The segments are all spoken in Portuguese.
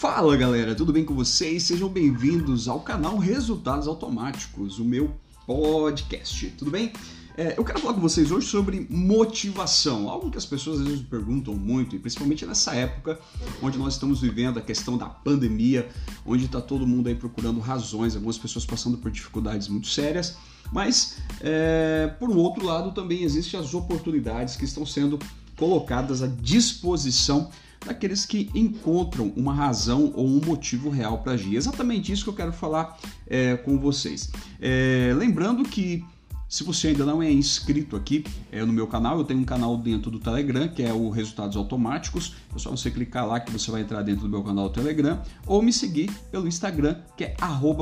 Fala galera, tudo bem com vocês? Sejam bem-vindos ao canal Resultados Automáticos, o meu podcast, tudo bem? É, eu quero falar com vocês hoje sobre motivação, algo que as pessoas às vezes perguntam muito, e principalmente nessa época onde nós estamos vivendo a questão da pandemia, onde está todo mundo aí procurando razões, algumas pessoas passando por dificuldades muito sérias, mas é, por um outro lado também existem as oportunidades que estão sendo colocadas à disposição daqueles que encontram uma razão ou um motivo real para agir. Exatamente isso que eu quero falar é, com vocês. É, lembrando que se você ainda não é inscrito aqui é, no meu canal, eu tenho um canal dentro do Telegram, que é o Resultados Automáticos. É só você clicar lá que você vai entrar dentro do meu canal do Telegram ou me seguir pelo Instagram, que é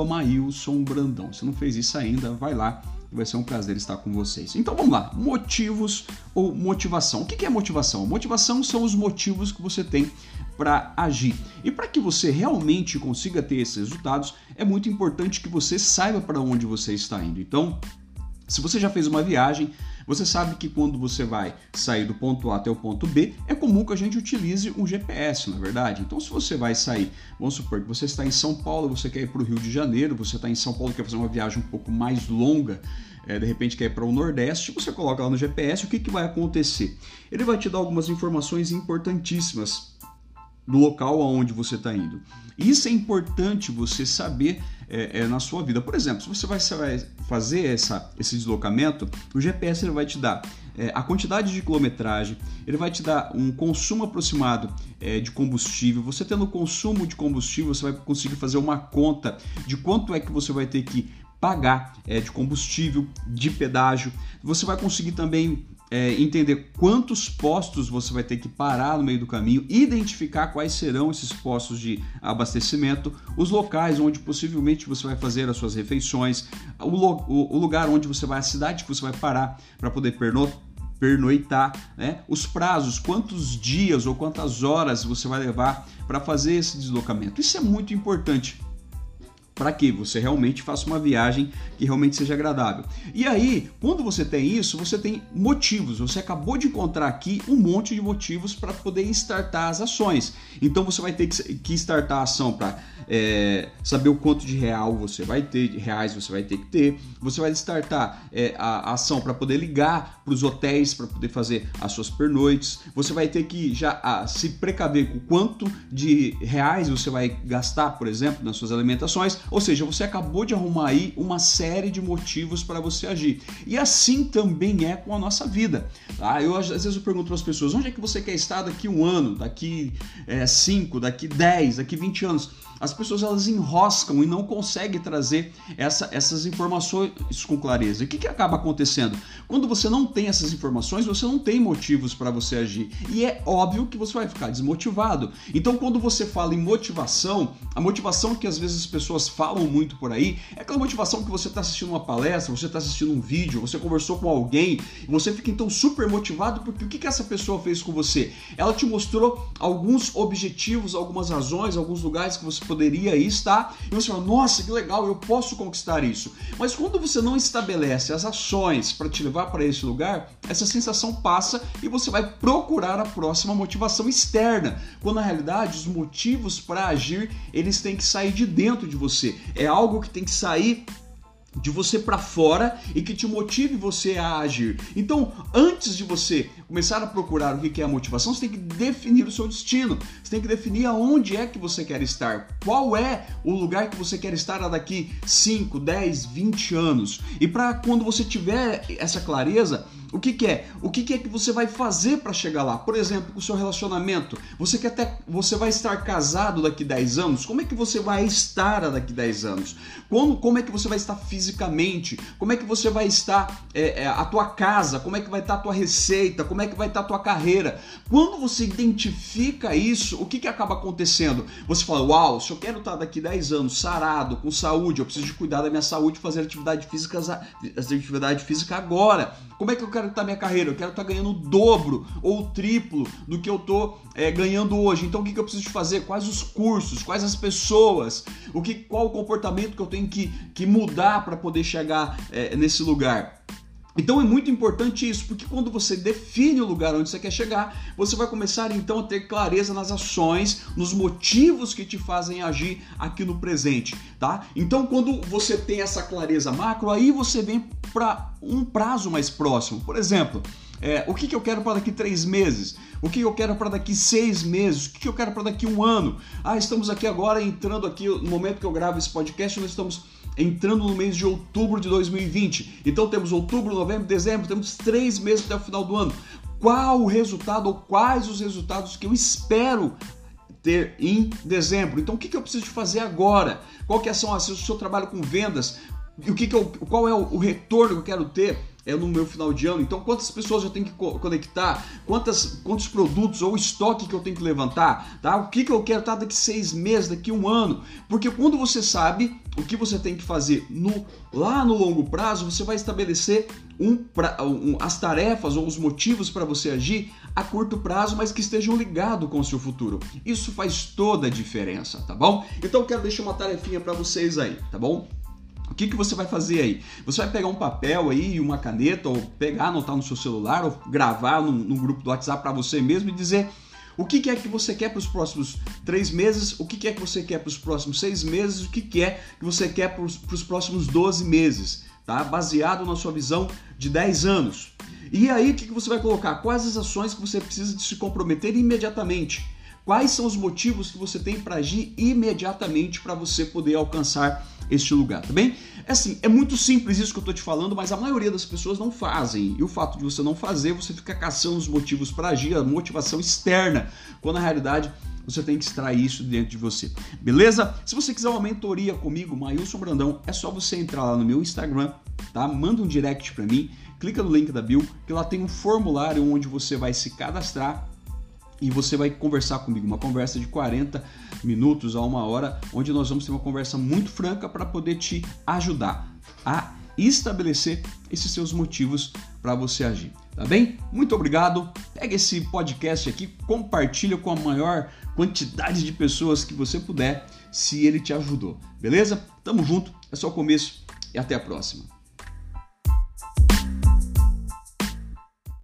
@mailsonbrandão. Se não fez isso ainda, vai lá Vai ser um prazer estar com vocês. Então vamos lá, motivos ou motivação. O que é motivação? Motivação são os motivos que você tem para agir. E para que você realmente consiga ter esses resultados, é muito importante que você saiba para onde você está indo. Então, se você já fez uma viagem, você sabe que quando você vai sair do ponto A até o ponto B, é comum que a gente utilize um GPS, na é verdade. Então, se você vai sair, vamos supor que você está em São Paulo, você quer ir para o Rio de Janeiro, você está em São Paulo quer fazer uma viagem um pouco mais longa, é, de repente quer ir para o Nordeste, você coloca lá no GPS, o que, que vai acontecer? Ele vai te dar algumas informações importantíssimas do local aonde você está indo. Isso é importante você saber é, é, na sua vida. Por exemplo, se você vai, vai fazer essa, esse deslocamento, o GPS ele vai te dar é, a quantidade de quilometragem, ele vai te dar um consumo aproximado é, de combustível. Você tendo consumo de combustível, você vai conseguir fazer uma conta de quanto é que você vai ter que pagar é, de combustível, de pedágio. Você vai conseguir também é, entender quantos postos você vai ter que parar no meio do caminho, identificar quais serão esses postos de abastecimento, os locais onde possivelmente você vai fazer as suas refeições, o, o, o lugar onde você vai, a cidade que você vai parar para poder pernoitar, né? os prazos, quantos dias ou quantas horas você vai levar para fazer esse deslocamento. Isso é muito importante para que você realmente faça uma viagem que realmente seja agradável. E aí, quando você tem isso, você tem motivos. Você acabou de encontrar aqui um monte de motivos para poder startar as ações. Então você vai ter que startar a ação para é, saber o quanto de real você vai ter, de reais você vai ter que ter. Você vai startar é, a, a ação para poder ligar para os hotéis para poder fazer as suas pernoites. Você vai ter que já a, se precaver com quanto de reais você vai gastar, por exemplo, nas suas alimentações ou seja, você acabou de arrumar aí uma série de motivos para você agir. E assim também é com a nossa vida. Tá? Eu às vezes eu pergunto para as pessoas: onde é que você quer estar daqui um ano, daqui 5, é, daqui 10, daqui 20 anos? As pessoas elas enroscam e não conseguem trazer essa, essas informações com clareza. E o que, que acaba acontecendo? Quando você não tem essas informações, você não tem motivos para você agir. E é óbvio que você vai ficar desmotivado. Então, quando você fala em motivação, a motivação que às vezes as pessoas falam muito por aí é aquela motivação que você está assistindo uma palestra, você está assistindo um vídeo, você conversou com alguém, você fica então super motivado porque o que, que essa pessoa fez com você? Ela te mostrou alguns objetivos, algumas razões, alguns lugares que você poderia estar, e você fala, nossa, que legal, eu posso conquistar isso. Mas quando você não estabelece as ações para te levar para esse lugar, essa sensação passa e você vai procurar a próxima motivação externa, quando na realidade os motivos para agir, eles têm que sair de dentro de você. É algo que tem que sair de você para fora e que te motive você a agir. Então, antes de você começar a procurar o que é a motivação, você tem que definir o seu destino. Você tem que definir aonde é que você quer estar. Qual é o lugar que você quer estar daqui 5, 10, 20 anos. E para quando você tiver essa clareza, o que, que, é? O que, que, é que você vai fazer para chegar lá? Por exemplo, o seu relacionamento. Você quer ter, você vai estar casado daqui 10 anos? Como é que você vai estar daqui 10 anos? Como, como é que você vai estar fisicamente? Como é que você vai estar é, é, a tua casa? Como é que vai estar a tua receita? Como é que vai estar a tua carreira? Quando você identifica isso, o que, que acaba acontecendo? Você fala, uau, se eu quero estar daqui 10 anos sarado, com saúde, eu preciso de cuidar da minha saúde, fazer atividade física, atividade física agora. Como é que eu quero estar minha carreira? Eu quero estar ganhando o dobro ou o triplo do que eu estou é, ganhando hoje. Então o que, que eu preciso fazer? Quais os cursos? Quais as pessoas? O que, qual o comportamento que eu tenho que, que mudar para poder chegar é, nesse lugar? Então é muito importante isso, porque quando você define o lugar onde você quer chegar, você vai começar então a ter clareza nas ações, nos motivos que te fazem agir aqui no presente, tá? Então quando você tem essa clareza macro, aí você vem para um prazo mais próximo. Por exemplo, é, o que, que eu quero para daqui três meses? O que eu quero para daqui seis meses? O que eu quero para daqui um ano? Ah, estamos aqui agora entrando aqui no momento que eu gravo esse podcast, nós estamos entrando no mês de outubro de 2020. Então temos outubro, novembro, dezembro, temos três meses até o final do ano. Qual o resultado ou quais os resultados que eu espero ter em dezembro? Então o que, que eu preciso fazer agora? Qual que são as, o seu trabalho com vendas? E o que, que eu, qual é o, o retorno que eu quero ter? É no meu final de ano. Então, quantas pessoas eu tenho que conectar? Quantas, quantos produtos ou estoque que eu tenho que levantar? Tá? O que, que eu quero estar daqui seis meses, daqui um ano? Porque quando você sabe o que você tem que fazer no, lá no longo prazo, você vai estabelecer um, um, as tarefas ou os motivos para você agir a curto prazo, mas que estejam ligados com o seu futuro. Isso faz toda a diferença, tá bom? Então, quero deixar uma tarefinha para vocês aí, tá bom? Que, que você vai fazer aí? Você vai pegar um papel aí e uma caneta, ou pegar, anotar no seu celular, ou gravar num, num grupo do WhatsApp para você mesmo e dizer o que, que é que você quer para os próximos três meses, o que, que é que você quer para os próximos seis meses, o que, que é que você quer para os próximos 12 meses, tá? Baseado na sua visão de 10 anos. E aí, o que, que você vai colocar? Quais as ações que você precisa de se comprometer imediatamente? Quais são os motivos que você tem para agir imediatamente para você poder alcançar este lugar, tá bem? É assim, é muito simples isso que eu tô te falando, mas a maioria das pessoas não fazem. E o fato de você não fazer, você fica caçando os motivos para agir, a motivação externa, quando na realidade você tem que extrair isso dentro de você. Beleza? Se você quiser uma mentoria comigo, Mailson Brandão, é só você entrar lá no meu Instagram, tá? Manda um direct para mim, clica no link da bio, que lá tem um formulário onde você vai se cadastrar e você vai conversar comigo, uma conversa de 40 minutos a uma hora, onde nós vamos ter uma conversa muito franca para poder te ajudar a estabelecer esses seus motivos para você agir. Tá bem? Muito obrigado. Pega esse podcast aqui, compartilha com a maior quantidade de pessoas que você puder, se ele te ajudou. Beleza? Tamo junto, é só o começo e até a próxima.